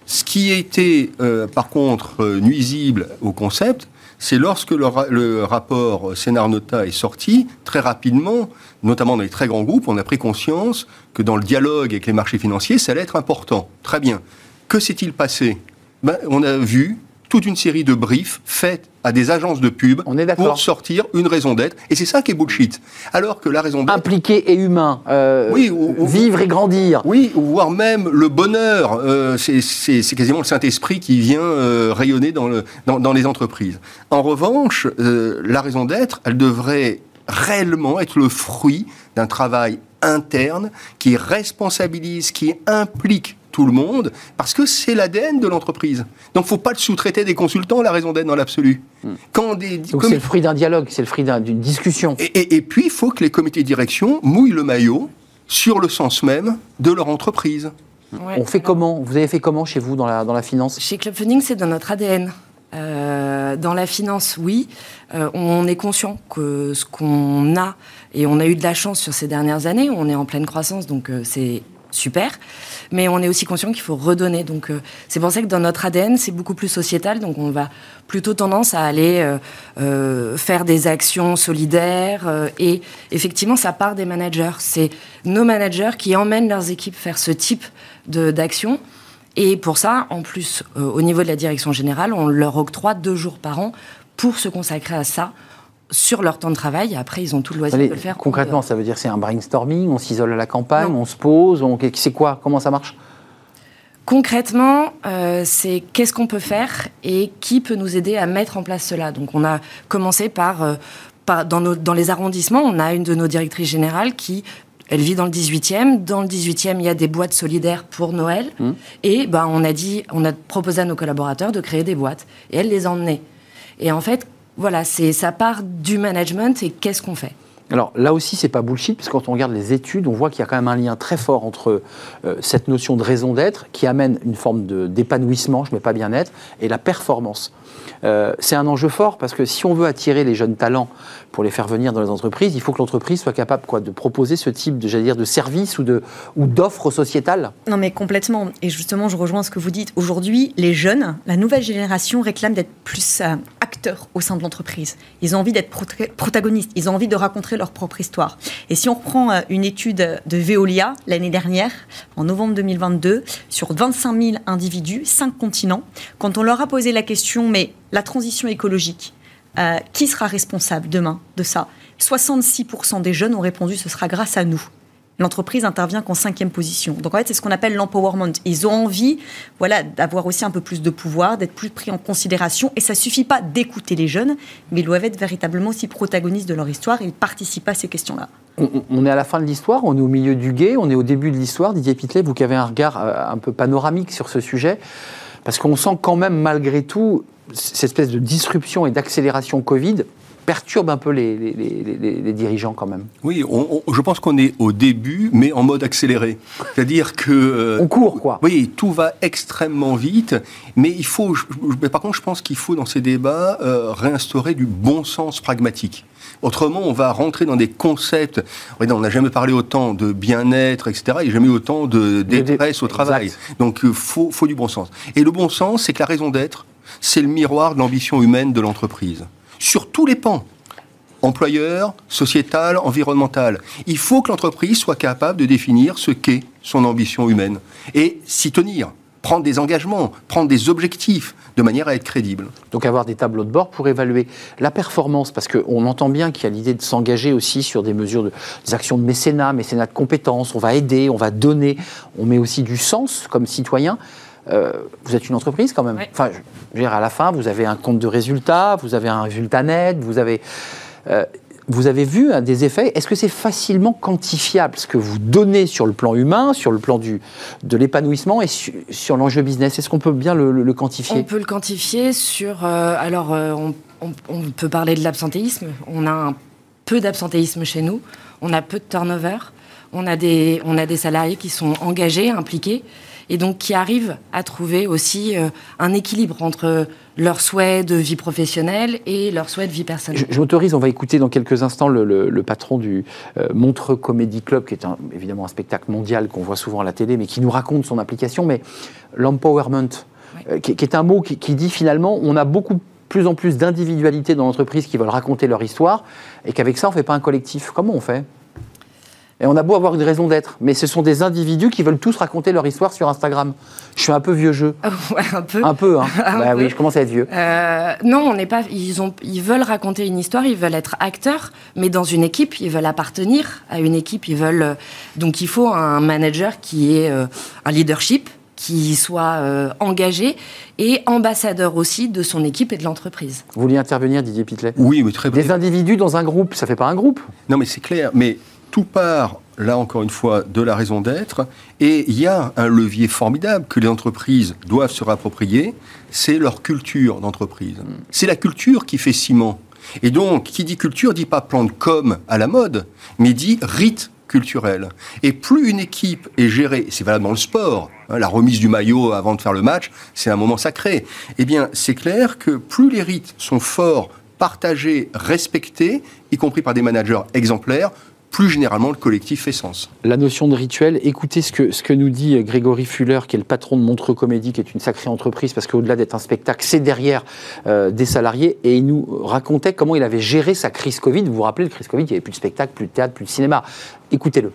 S6: Ce qui été, euh, par contre, euh, nuisible au concept, c'est lorsque le, rapport Sénard-Nota est sorti, très rapidement, notamment dans les très grands groupes, on a pris conscience que dans le dialogue avec les marchés financiers, ça allait être important. Très bien. Que s'est-il passé? Ben, On a vu toute une série de briefs faits à des agences de pub pour sortir une raison d'être. Et c'est ça qui est bullshit. Alors que la raison d'être...
S1: Impliqué et humain. Euh, oui, vivre et grandir.
S6: Oui, voire même le bonheur. Euh, c'est quasiment le Saint-Esprit qui vient euh, rayonner dans, le, dans, dans, les entreprises. En revanche, la raison d'être, elle devrait réellement être le fruit d'un travail interne qui responsabilise, qui implique tout le monde, parce que c'est l'ADN de l'entreprise. Donc, il ne faut pas le sous-traiter des consultants, la raison d'être dans l'absolu.
S1: Hmm. Quand des, Donc, c'est le fruit d'un dialogue, c'est le fruit d'une discussion.
S6: Et, puis, il faut que les comités de direction mouillent le maillot sur le sens même de leur entreprise.
S1: On fait comment? Vous avez fait comment chez vous dans la, dans la finance?
S5: Chez Club Funding, c'est dans notre ADN. Euh, dans la finance, oui, euh, on est conscient que ce qu'on a, et on a eu de la chance sur ces dernières années, on est en pleine croissance, donc euh, c'est super. Mais on est aussi conscient qu'il faut redonner. Donc, euh, c'est pour ça que dans notre ADN, c'est beaucoup plus sociétal. Donc, on va plutôt tendance à aller euh, euh, faire des actions solidaires. et effectivement, ça part des managers. C'est nos managers qui emmènent leurs équipes faire ce type d'action. Et pour ça, en plus, au niveau de la direction générale, on leur octroie deux jours par an pour se consacrer à ça sur leur temps de travail. Après, ils ont tout le loisir de le faire.
S1: Concrètement, ça veut dire c'est un brainstorming, on s'isole à la campagne, on se pose, on... c'est quoi Comment ça marche?
S5: Concrètement, euh, c'est qu'est-ce qu'on peut faire et qui peut nous aider à mettre en place cela. Donc, on a commencé par, euh, dans, dans, les arrondissements, on a une de nos directrices générales qui elle vit dans le 18e. Dans le 18e, il y a des boîtes solidaires pour Noël. Mmh. Et ben, on a dit, on a proposé à nos collaborateurs de créer des boîtes. Et elle les emmenait. Et en fait, voilà, c'est ça part du management et qu'est-ce qu'on fait?
S1: Alors là aussi, c'est pas bullshit, parce que quand on regarde les études, on voit qu'il y a quand même un lien très fort entre euh, cette notion de raison d'être, qui amène une forme d'épanouissement, je ne mets pas bien-être, et la performance. Euh, c'est un enjeu fort, parce que si on veut attirer les jeunes talents pour les faire venir dans les entreprises, il faut que l'entreprise soit capable quoi, de proposer ce type de, dire, de service ou d'offres ou sociétales.
S4: Non, mais complètement. Et justement, je rejoins ce que vous dites. Aujourd'hui, les jeunes, la nouvelle génération réclame d'être plus euh, acteurs au sein de l'entreprise. Ils ont envie d'être protagonistes. Ils ont envie de raconter leur propre histoire. Et si on reprend euh, une étude de Veolia l'année dernière, en novembre 2022, sur 25 000 individus, 5 continents, quand on leur a posé la question, mais la transition écologique, euh, qui sera responsable demain de ça? 66% des jeunes ont répondu ce sera grâce à nous. L'entreprise intervient qu'en cinquième position. Donc en fait, c'est ce qu'on appelle l'empowerment. Ils ont envie, voilà, d'avoir aussi un peu plus de pouvoir, d'être plus pris en considération. Et ça suffit pas d'écouter les jeunes, mais ils doivent être véritablement aussi protagonistes de leur histoire et ils participent à ces questions-là.
S1: On, est à la fin de l'histoire, on est au milieu du guet, on est au début de l'histoire. Didier Pitlet, vous qui avez un regard euh, un peu panoramique sur ce sujet, parce qu'on sent quand même malgré tout cette espèce de disruption et d'accélération Covid perturbe un peu les, dirigeants quand même.
S6: Oui, je pense qu'on est au début, mais en mode accéléré. C'est-à-dire que...
S1: Euh, on court, quoi.
S6: Oui, tout va extrêmement vite, mais il faut... par contre, je pense qu'il faut, dans ces débats, euh, réinstaurer du bon sens pragmatique. Autrement, on va rentrer dans des concepts. On n'a jamais parlé autant de bien-être, etc. Il n'y a jamais eu autant de détresse au travail. Donc, il faut, faut du bon sens. Et le bon sens, c'est que la raison d'être, c'est le miroir de l'ambition humaine de l'entreprise. Sur tous les pans employeur, sociétal, environnemental. Il faut que l'entreprise soit capable de définir ce qu'est son ambition humaine et s'y tenir, prendre des engagements, prendre des objectifs de manière à être crédible.
S1: Donc avoir des tableaux de bord pour évaluer la performance, parce qu'on entend bien qu'il y a l'idée de s'engager aussi sur des mesures, de, des actions de mécénat, mécénat de compétences, on va aider, on va donner, on met aussi du sens comme citoyen. Euh, vous êtes une entreprise quand même. Enfin, je veux dire, à la fin, vous avez un compte de résultats, vous avez un résultat net, vous avez, euh, vous avez vu hein, des effets. Est-ce que c'est facilement quantifiable ce que vous donnez sur le plan humain, sur le plan du, de l'épanouissement et sur l'enjeu business? Est-ce qu'on peut bien le, quantifier?
S5: On peut le quantifier sur. Euh, alors, on, on, peut parler de l'absentéisme. On a un peu d'absentéisme chez nous. On a peu de turnover. On a des, on a des salariés qui sont engagés, impliqués et donc qui arrivent à trouver aussi euh, un équilibre entre leurs souhaits de vie professionnelle et leurs souhaits de vie personnelle.
S1: J'autorise, on va écouter dans quelques instants le, patron du euh, Montreux Comedy Club, qui est évidemment un spectacle mondial qu'on voit souvent à la télé, mais qui nous raconte son application. Mais l'empowerment, euh, qui, est un mot qui, qui dit finalement, on a beaucoup plus en plus d'individualités dans l'entreprise qui veulent raconter leur histoire, et qu'avec ça, on ne fait pas un collectif. Comment on fait? Et on a beau avoir une raison d'être, mais ce sont des individus qui veulent tous raconter leur histoire sur Instagram. Je suis un peu vieux jeu.
S5: ouais, un peu.
S1: Un peu, hein. bah oui, je commence à être vieux.
S5: Euh, non, on n'est pas. Ils, ont, ils veulent raconter une histoire, ils veulent être acteurs, mais dans une équipe, ils veulent appartenir à une équipe. Ils veulent. Euh, donc, il faut un manager qui ait euh, un leadership, qui soit engagé et ambassadeur aussi de son équipe et de l'entreprise.
S1: Vous vouliez intervenir, Didier Pitlet?
S6: Oui, mais très bien.
S1: Des individus dans un groupe, ça fait pas un groupe
S6: Non, mais c'est clair. Mais tout part, là encore une fois, de la raison d'être. Et il y a un levier formidable que les entreprises doivent se rapproprier, c'est leur culture d'entreprise. C'est la culture qui fait ciment. Et donc, qui dit culture dit pas plan de com à la mode, mais dit rite culturel. Et plus une équipe est gérée, c'est valable dans le sport, hein, la remise du maillot avant de faire le match, c'est un moment sacré. Eh bien, c'est clair que plus les rites sont forts, partagés, respectés, y compris par des managers exemplaires, plus généralement, le collectif fait sens.
S1: La notion de rituel, écoutez ce que, nous dit Grégory Fuller, qui est le patron de Montreux Comédie, qui est une sacrée entreprise, parce qu'au-delà d'être un spectacle, c'est derrière euh, des salariés, et il nous racontait comment il avait géré sa crise Covid. Vous vous rappelez, le crise Covid, il n'y avait plus de spectacle, plus de théâtre, plus de cinéma. Écoutez-le.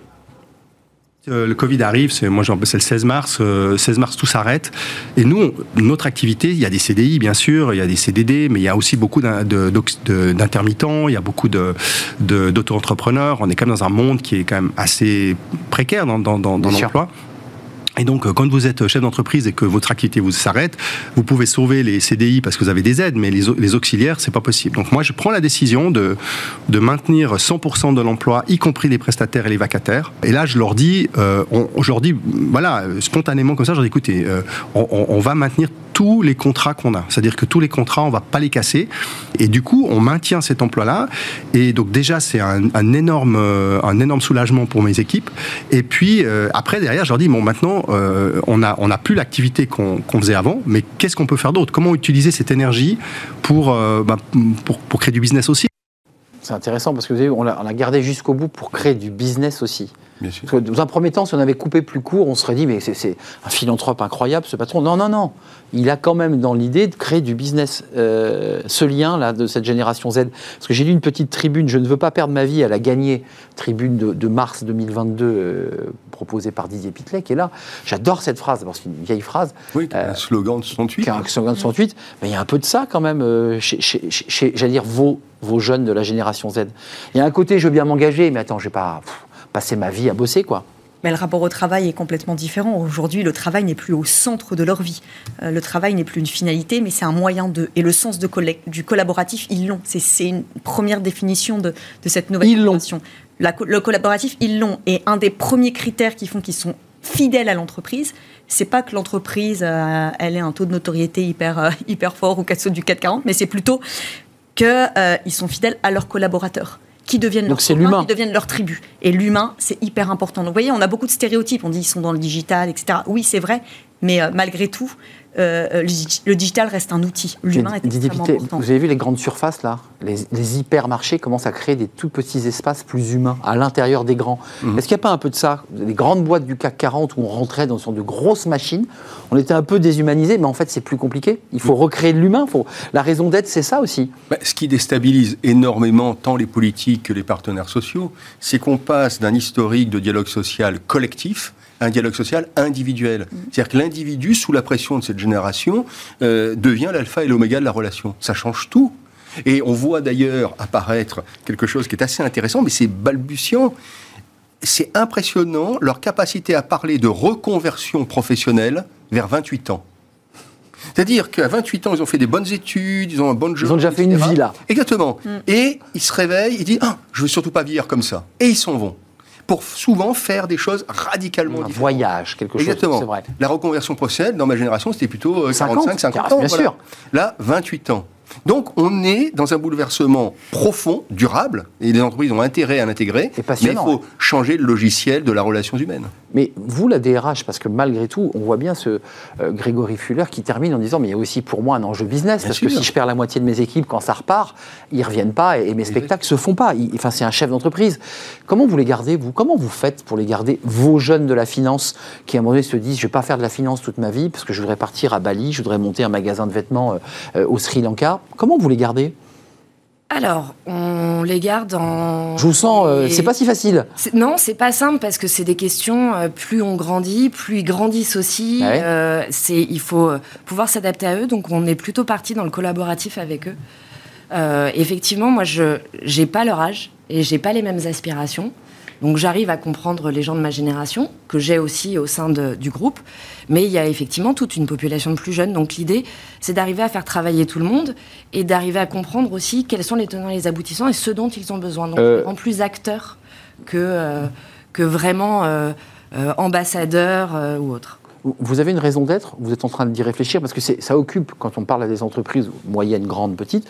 S7: Euh, le Covid arrive, c'est moi c'est le 16 mars, 16 euh, mars tout s'arrête. Et nous, notre activité, il y a des CDI bien sûr, il y a des CDD, mais il y a aussi beaucoup d'intermittents, il y a beaucoup d'auto-entrepreneurs. On est quand même dans un monde qui est quand même assez précaire dans, dans, dans l'emploi. Et donc, euh, quand vous êtes chef d'entreprise et que votre activité vous s'arrête, vous pouvez sauver les CDI parce que vous avez des aides, mais les, les auxiliaires, c'est pas possible. Donc, moi, je prends la décision de, de maintenir 100% de l'emploi, y compris les prestataires et les vacataires. Et là, je leur dis, euh, je leur dis, voilà, spontanément comme ça, je leur dis, écoutez, euh, on, va maintenir tous les contrats qu'on a. C'est-à-dire que tous les contrats, on va pas les casser. Et du coup, on maintient cet emploi-là. Et donc, déjà, c'est un, énorme, euh, un énorme soulagement pour mes équipes. Et puis, euh, après, derrière, je leur dis, bon, maintenant, euh, on n'a on a plus l'activité qu'on faisait avant, mais qu'est-ce qu'on peut faire d'autre? Comment utiliser cette énergie pour, bah, pour créer du business aussi?
S1: C'est intéressant parce que vous avez, on l'a gardé jusqu'au bout pour créer du business aussi. Dans un premier temps, si on avait coupé plus court, on serait dit, mais c'est un philanthrope incroyable, ce patron. Non, non, non. Il a quand même dans l'idée de créer du business. Euh, ce lien là de cette génération Z. Parce que j'ai lu une petite tribune, je ne veux pas perdre ma vie, elle a gagné, tribune de, mars 2022 euh, proposée par Didier Pitlet, qui est là. J'adore cette phrase, parce que c'est une vieille phrase.
S6: Oui, un slogan de 68.
S1: Un slogan de 68. Mais il y a un peu de ça quand même, euh, chez, j'allais dire, vos vos jeunes de la génération Z. Il y a un côté, je veux bien m'engager, mais attends, je vais pas passer ma vie à bosser, quoi.
S4: Mais le rapport au travail est complètement différent. Aujourd'hui, le travail n'est plus au centre de leur vie. Euh, le travail n'est plus une finalité, mais c'est un moyen de. Et le sens de du collaboratif, ils l'ont. C'est une première définition de, cette nouvelle
S1: ils
S4: le collaboratif, ils l'ont. Et un des premiers critères qui font qu'ils sont fidèles à l'entreprise, c'est pas que l'entreprise, euh, elle ait un taux de notoriété hyper, euh, hyper fort ou qu'elle du 440, mais c'est plutôt qu'ils sont fidèles à leurs collaborateurs qui deviennent leur
S1: qui
S4: deviennent leur tribu. Et l'humain, c'est hyper important. Donc, vous voyez, on a beaucoup de stéréotypes. On dit ils sont dans le digital, etc. Oui, c'est vrai, mais euh, malgré tout, euh, le digital reste un outil. L'humain est extrêmement important.
S1: Vous avez vu les grandes surfaces là? Les, hypermarchés commencent à créer des tout petits espaces plus humains à l'intérieur des grands. Mhm. Est-ce qu'il n'y a pas un peu de ça? Les grandes boîtes du CAC 40 où on rentrait dans de grosses machines, on était un peu déshumanisé, mais en fait c'est plus compliqué. Il faut recréer de l'humain. Faut... La raison d'être, c'est ça aussi.
S6: Bah, ce qui déstabilise énormément tant les politiques que les partenaires sociaux, c'est qu'on passe d'un historique de dialogue social collectif un dialogue social individuel. Mm. C'est-à-dire que l'individu, sous la pression de cette génération, euh, devient l'alpha et l'oméga de la relation. Ça change tout. Et on voit d'ailleurs apparaître quelque chose qui est assez intéressant, mais c'est balbutiant. C'est impressionnant leur capacité à parler de reconversion professionnelle vers 28 ans. C'est-à-dire qu'à 28 ans, ils ont fait des bonnes études, ils ont un bon job.
S1: Ils ont déjà fait une vie là.
S6: Exactement. Mm. Et ils se réveillent, ils disent ah, Je veux surtout pas vieillir comme ça. Et ils s'en vont pour souvent faire des choses radicalement
S1: un voyage, quelque chose.
S6: Exactement. Vrai. La reconversion professionnelle, dans ma génération, c'était plutôt 45, euh, 50 ans.
S1: Bien sûr.
S6: Là, 28 ans. Donc on est dans un bouleversement profond, durable, et les entreprises ont intérêt à l'intégrer, mais il faut changer le logiciel de la relation humaine.
S1: Mais vous, la DRH, parce que malgré tout, on voit bien ce euh, Grégory Fuller qui termine en disant, mais il y a aussi pour moi un enjeu business, parce que si je perds la moitié de mes équipes quand ça repart, ils reviennent pas et, mes spectacles se font pas. enfin, c'est un chef d'entreprise. Comment vous les gardez, vous? Comment vous faites pour les garder, vos jeunes de la finance, qui à un moment donné se disent, je vais pas faire de la finance toute ma vie, parce que je voudrais partir à Bali, je voudrais monter un magasin de vêtements euh, euh, au Sri Lanka. Comment vous les gardez?
S5: Alors, on les garde en.
S1: Je vous sens, euh, c'est pas si facile.
S5: Non, c'est pas simple parce que c'est des questions. Euh, plus on grandit, plus ils grandissent aussi. Ah euh, c'est, il faut pouvoir s'adapter à eux. Donc, on est plutôt parti dans le collaboratif avec eux. effectivement, moi, je j'ai pas leur âge et j'ai pas les mêmes aspirations. Donc j'arrive à comprendre les gens de ma génération, que j'ai aussi au sein du groupe, mais il y a effectivement toute une population de plus jeunes. Donc l'idée, c'est d'arriver à faire travailler tout le monde et d'arriver à comprendre aussi quels sont les tenants et les aboutissants et ce dont ils ont besoin. Donc euh... en plus acteurs que, euh, que vraiment euh, euh, ambassadeurs ou autres.
S1: Vous avez une raison d'être, vous êtes en train d'y réfléchir, parce que ça occupe, quand on parle à des entreprises moyennes, grandes, petites,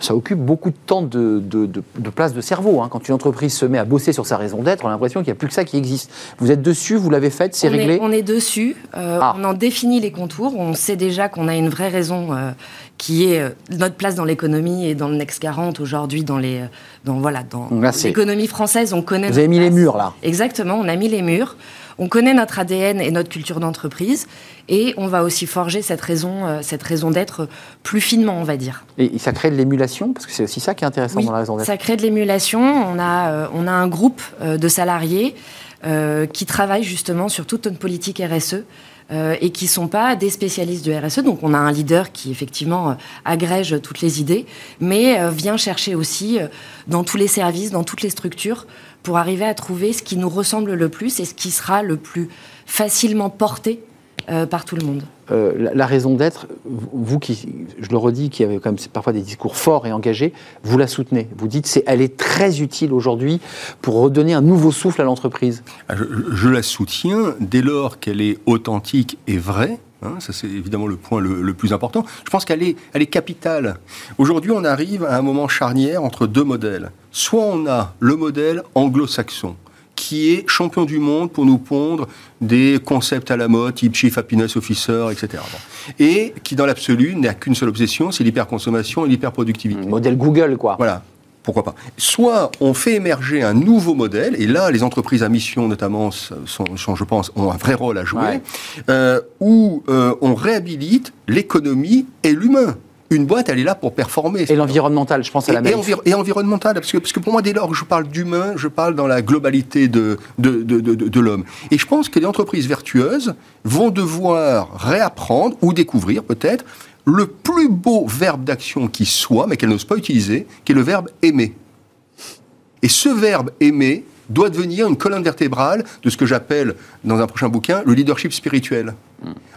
S1: ça occupe beaucoup de temps de, place de cerveau. Hein. Quand une entreprise se met à bosser sur sa raison d'être, on a l'impression qu'il n'y a plus que ça qui existe. Vous êtes dessus, vous l'avez fait, c'est réglé
S5: On est dessus, euh, ah. on en définit les contours, on sait déjà qu'on a une vraie raison euh, qui est euh, notre place dans l'économie et dans le Next 40 aujourd'hui dans les dans voilà dans l'économie française on connaît
S1: vous avez mis les murs là
S5: exactement on a mis les murs on connaît notre ADN et notre culture d'entreprise et on va aussi forger cette raison, euh, cette raison d'être plus finement, on va dire.
S1: Et ça crée de l'émulation Parce que c'est aussi ça qui est intéressant dans la raison d'être.
S5: Ça crée de l'émulation. On a, euh, on a un groupe euh, de salariés qui travaillent justement sur toute notre politique RSE. Et qui sont pas des spécialistes de RSE. Donc on a un leader qui effectivement agrège toutes les idées, mais vient chercher aussi dans tous les services, dans toutes les structures, pour arriver à trouver ce qui nous ressemble le plus et ce qui sera le plus facilement porté euh, par tout le monde.
S1: Euh, la, raison d'être, vous qui, je le redis, qui avez quand même parfois des discours forts et engagés, vous la soutenez. Vous dites c'est, elle est très utile aujourd'hui pour redonner un nouveau souffle à l'entreprise.
S6: Ah, je, la soutiens dès lors qu'elle est authentique et vraie. Hein, ça, c'est évidemment le point le, plus important. Je pense qu'elle est, elle est capitale. Aujourd'hui, on arrive à un moment charnière entre deux modèles. Soit on a le modèle anglo-saxon, qui est champion du monde pour nous pondre des concepts à la mode, type Chief Happiness Officer, etc. Et qui, dans l'absolu, n'a qu'une seule obsession, c'est l'hyperconsommation et l'hyperproductivité.
S1: Modèle Google, quoi.
S6: Voilà pourquoi pas. Soit on fait émerger un nouveau modèle, et là, les entreprises à mission, notamment, sont, je pense, ont un vrai rôle à jouer, euh, où euh, on réhabilite l'économie et l'humain une boîte, elle est là pour performer.
S1: Et l'environnemental, je pense à la
S6: même. Et, environnemental, parce que, parce que pour moi, dès lors que je parle d'humain, je parle dans la globalité de, de, de, de, l'homme. Et je pense que les entreprises vertueuses vont devoir réapprendre ou découvrir peut-être le plus beau verbe d'action qui soit, mais qu'elles n'osent pas utiliser, qui est le verbe aimer. Et ce verbe aimer doit devenir une colonne vertébrale de ce que j'appelle, dans un prochain bouquin, le leadership spirituel.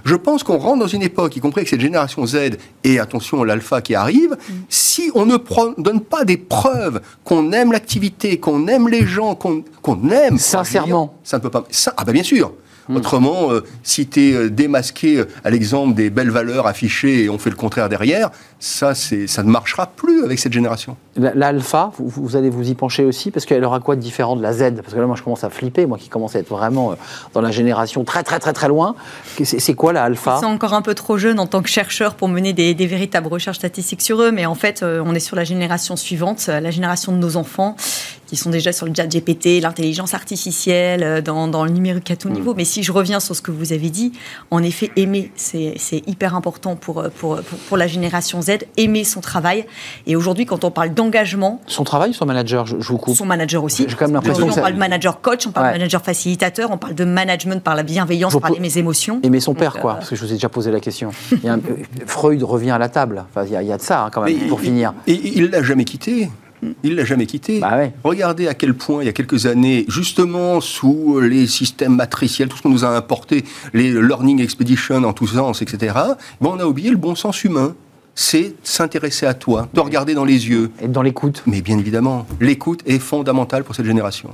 S6: Je pense qu'on rentre dans une époque, y compris avec cette génération Z et attention l'alpha qui arrive, si on ne donne pas des preuves qu'on aime l'activité, qu'on aime les gens, qu'on aime
S1: sincèrement,
S6: ça ne peut pas. Ça, ah ben bien sûr. Hmm. Autrement, euh, si tu es euh, démasqué euh, à l'exemple des belles valeurs affichées et on fait le contraire derrière, ça, ça ne marchera plus avec cette génération.
S1: L'alpha, vous, allez vous y pencher aussi, parce qu'elle aura quoi de différent de la Z? Parce que là, moi, je commence à flipper, moi qui commence à être vraiment dans la génération très, très, très, très loin. C'est quoi la alpha
S4: Ils sont encore un peu trop jeunes en tant que chercheurs pour mener des, véritables recherches statistiques sur eux, mais en fait, on est sur la génération suivante, la génération de nos enfants, qui sont déjà sur le chat GPT, l'intelligence artificielle, dans, dans, le numérique à tout hmm. niveau. Mais si je reviens sur ce que vous avez dit, en effet, aimer, c'est hyper important pour, pour, pour, la génération Z, aimer son travail. Et aujourd'hui, quand on parle d'engagement...
S1: Son travail ou son manager je, vous coupe.
S4: Son manager aussi.
S1: J'ai quand même l'impression
S4: On parle de manager coach, on parle de manager facilitateur, on parle de management par la bienveillance, par mes émotions.
S1: Aimer son père, quoi, euh, parce que je vous ai déjà posé la question. Freud revient à la table. Enfin, il y, a de ça, hein, quand même, pour finir.
S6: Et il l'a jamais quitté. Il l'a jamais quitté. Bah Regardez à quel point, il y a quelques années, justement sous les systèmes matriciels, tout ce qu'on nous a importé, les learning expedition en tous sens, etc., bon, on a oublié le bon sens humain c'est s'intéresser à toi, te regarder dans les yeux.
S1: Être dans l'écoute.
S6: Mais bien évidemment, l'écoute est fondamentale pour cette génération.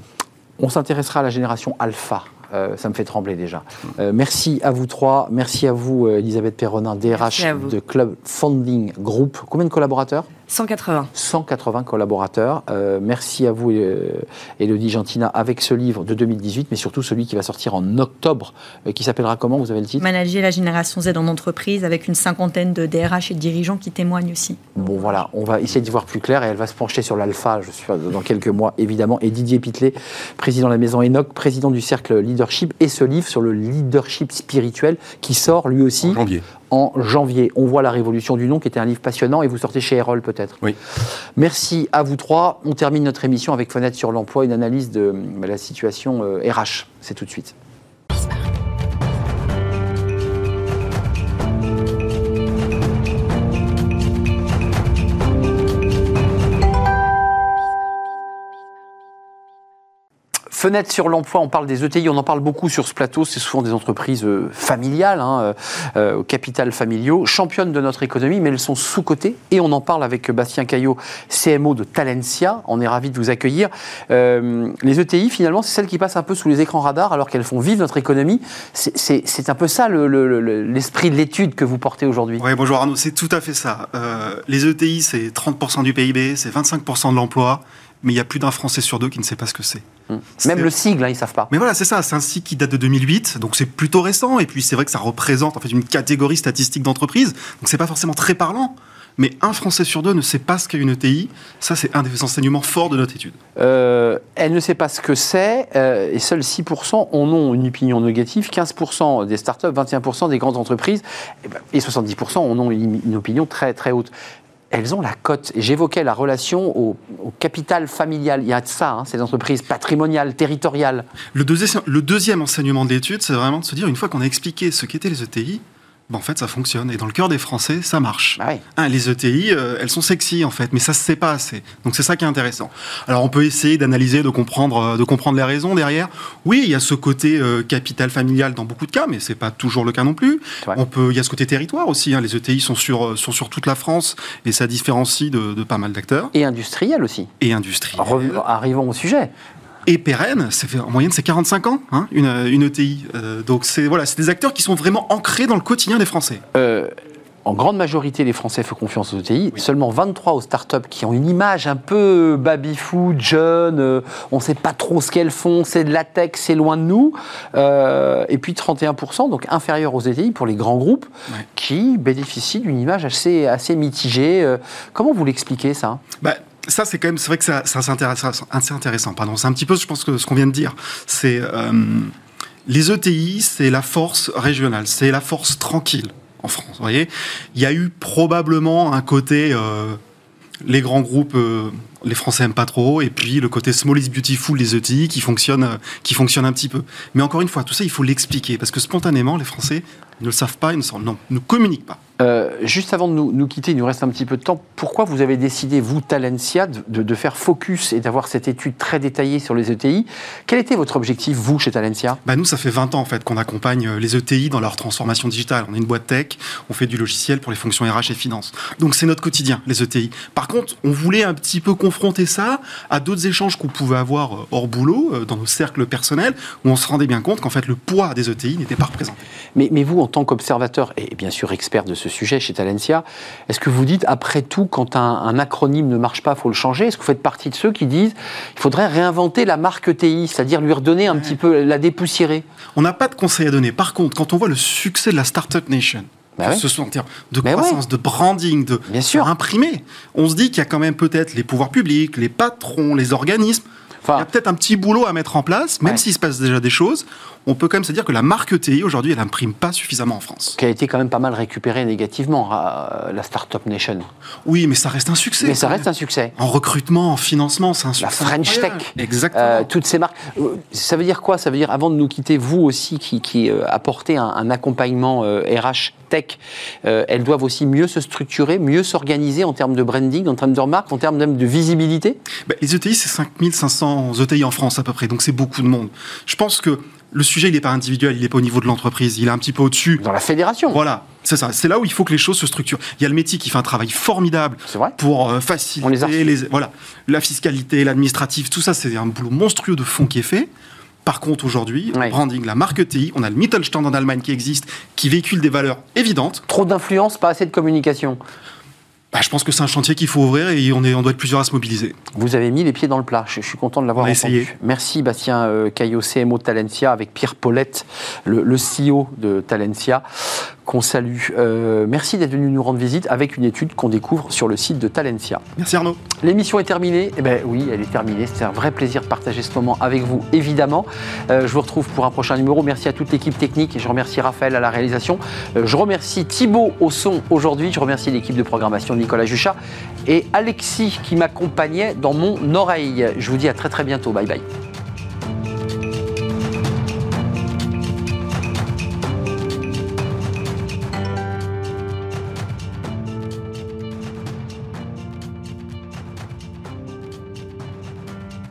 S1: On s'intéressera à la génération alpha. Euh, ça me fait trembler déjà. Euh, merci à vous trois. Merci à vous, euh, Elisabeth Perronin, DRH de Club Funding Group. Combien de collaborateurs?
S5: 180.
S1: 180 collaborateurs. Euh, merci à vous, euh, Elodie Gentina, avec ce livre de 2018, mais surtout celui qui va sortir en octobre, euh, qui s'appellera comment Vous avez le titre?
S4: Manager la génération Z en entreprise, avec une cinquantaine de DRH et de dirigeants qui témoignent aussi.
S1: Bon, voilà, on va essayer d'y voir plus clair et elle va se pencher sur l'alpha, je suis dans quelques mois, évidemment. Et Didier Pitlet, président de la maison Enoch, président du cercle Leadership, et ce livre sur le leadership spirituel qui sort lui aussi
S6: en janvier
S1: en janvier. On voit la révolution du nom, qui était un livre passionnant, et vous sortez chez Erol peut-être.
S6: Oui.
S1: Merci à vous trois. On termine notre émission avec Fenêtre sur l'emploi, une analyse de la situation RH. Euh, C'est tout de suite. Fenêtre sur l'emploi, on parle des ETI, on en parle beaucoup sur ce plateau, c'est souvent des entreprises euh, familiales, hein, euh, euh, au capital familiaux, championnes de notre économie, mais elles sont sous-cotées, et on en parle avec Bastien Caillot, CMO de Talencia, on est ravis de vous accueillir. les ETI, finalement, c'est celles qui passent un peu sous les écrans radars, alors qu'elles font vivre notre économie. C'est un peu ça l'esprit de l'étude que vous portez aujourd'hui.
S8: Oui, bonjour Arnaud, c'est tout à fait ça. les ETI, c'est 30% du PIB, c'est 25% de l'emploi, mais il y a plus d'un Français sur deux qui ne sait pas ce que c'est.
S1: Hum. Même le sigle, hein, ils savent pas.
S8: Mais voilà, c'est ça. C'est un sigle qui date de 2008, donc c'est plutôt récent. Et puis c'est vrai que ça représente en fait une catégorie statistique d'entreprise, donc c'est pas forcément très parlant. mais un Français sur deux ne sait pas ce qu'est une ETI. Ça, c'est un des enseignements forts de notre étude.
S1: Euh, elle ne sait pas ce que c'est, euh, et seuls 6% en ont une opinion négative, 15% des startups, 21% des grandes entreprises, et, ben, 70% en ont une, une opinion très, très haute elles ont la cote. J'évoquais la relation au, capital familial. Il y a ça, hein, ces entreprises patrimoniales, territoriales.
S8: Le le deuxième enseignement de l'étude, c'est vraiment de se dire, une fois qu'on a expliqué ce qu'étaient les ETI, ben, en fait, ça fonctionne. Et dans le cœur des Français, ça marche.
S1: Ah
S8: hein, les ETI, euh, elles sont sexy, en fait, mais ça se sait pas assez. Donc, c'est ça qui est intéressant. Alors, on peut essayer d'analyser, de comprendre, euh, de comprendre les raisons derrière. Oui, il y a ce côté euh, capital familial dans beaucoup de cas, mais c'est pas toujours le cas non plus. On peut, il y a ce côté territoire aussi. Hein. Les ETI sont sur, sont sur toute la France et ça différencie de, de pas mal d'acteurs.
S1: Et industriel aussi.
S8: Et industriel.
S1: Arrivons au sujet
S8: et pérenne. En moyenne, c'est 45 ans, hein, une, une, ETI. Euh, donc, c'est voilà, des acteurs qui sont vraiment ancrés dans le quotidien des Français.
S1: Euh, en grande majorité, les Français font confiance aux ETI. Seulement 23 aux startups qui ont une image un peu baby-food, jeune, euh, on ne sait pas trop ce qu'elles font, c'est de la tech, c'est loin de nous. et puis 31%, donc inférieur aux ETI pour les grands groupes, qui bénéficient d'une image assez, assez mitigée. comment vous l'expliquez ça?
S8: Bah, ça, c'est quand même, c'est vrai que c'est assez intéressant, assez intéressant. Pardon, c'est un petit peu, je pense que ce qu'on vient de dire, c'est euh, les ETI, c'est la force régionale, c'est la force tranquille en France. Vous voyez, il y a eu probablement un côté euh, les grands groupes, euh, les Français aiment pas trop, et puis le côté small is beautiful des ETI qui fonctionne, qui fonctionne un petit peu. Mais encore une fois, tout ça, il faut l'expliquer parce que spontanément, les Français ne le savent pas, ils ne, non, ne communiquent pas.
S1: Euh, juste avant de nous, quitter, il nous reste un petit peu de temps. Pourquoi vous avez décidé, vous, Talencia, de, faire focus et d'avoir cette étude très détaillée sur les ETI Quel était votre objectif, vous, chez Talencia?
S8: Bah Nous, ça fait 20 ans en fait, qu'on accompagne euh, les ETI dans leur transformation digitale. On est une boîte tech, on fait du logiciel pour les fonctions RH et finance. Donc c'est notre quotidien, les ETI. Par contre, on voulait un petit peu confronter ça à d'autres échanges qu'on pouvait avoir euh, hors boulot, dans nos cercles personnels, où on se rendait bien compte qu'en fait, le poids des ETI n'était pas représenté.
S1: Mais, mais vous, en tant qu'observateur et bien sûr expert de ce sujet chez Talencia. Est-ce que vous dites, après tout, quand un, acronyme ne marche pas, il faut le changer? Est-ce que vous faites partie de ceux qui disent, il faudrait réinventer la marque TI, c'est-à-dire lui redonner un petit peu, la dépoussiérer?
S8: On n'a pas de conseil à donner. Par contre, quand on voit le succès de la Startup Nation, bah ce soit en termes de croissance, de branding, de
S1: Bien sûr.
S8: imprimer. On se dit qu'il y a quand même peut-être les pouvoirs publics, les patrons, les organismes. il y a peut-être un petit boulot à mettre en place, même s'il se passe déjà des choses on peut quand même se dire que la marque TI, aujourd'hui, elle n'imprime pas suffisamment en France.
S1: Qui a été quand même pas mal récupérée négativement, à la Startup Nation.
S8: Oui, mais ça reste un succès.
S1: Mais ça reste un succès.
S8: En recrutement, en financement, c'est un succès.
S1: La French Tech.
S8: Exactement. Euh,
S1: toutes ces marques. Euh, ça veut dire quoi? Ça veut dire, avant de nous quitter, vous aussi qui, qui euh, apportez un, accompagnement RH tech, elles doivent aussi mieux se structurer, mieux s'organiser en termes de branding, en termes de remarques, en termes de visibilité?
S8: Bah, Les ETI, c'est 5500 ETI en France à peu près, donc c'est beaucoup de monde. Je pense que le sujet, il n'est pas individuel, il n'est pas au niveau de l'entreprise, il est un petit peu au-dessus.
S1: Dans la fédération.
S8: Voilà, c'est ça. C'est là où il faut que les choses se structurent. Il y a le métier qui fait un travail formidable pour euh, faciliter les, voilà, la fiscalité, l'administratif, tout ça, c'est un boulot monstrueux de fond qui est fait. Par contre, aujourd'hui, le branding, la marque TI, on a le Mittelstand en Allemagne qui existe, qui véhicule des valeurs évidentes.
S1: Trop d'influence, pas assez de communication.
S8: Bah, je pense que c'est un chantier qu'il faut ouvrir et on, est, on doit être plusieurs à se mobiliser.
S1: Vous avez mis les pieds dans le plat. Je, suis content de l'avoir
S8: essayé.
S1: Merci Bastien euh, Caillot, CMO de Talencia, avec Pierre Paulette, le, le CEO de Talencia qu'on salue. Euh, merci d'être venu nous rendre visite avec une étude qu'on découvre sur le site de Talencia.
S8: Merci Arnaud.
S1: L'émission est terminée. Eh ben oui, elle est terminée. C'était un vrai plaisir de partager ce moment avec vous, évidemment. Euh, je vous retrouve pour un prochain numéro. Merci à toute l'équipe technique et je remercie Raphaël à la réalisation. Euh, je remercie Thibaut au son aujourd'hui. Je remercie l'équipe de programmation de Nicolas Juchat et Alexis qui m'accompagnait dans mon oreille. Je vous dis à très très bientôt. Bye bye.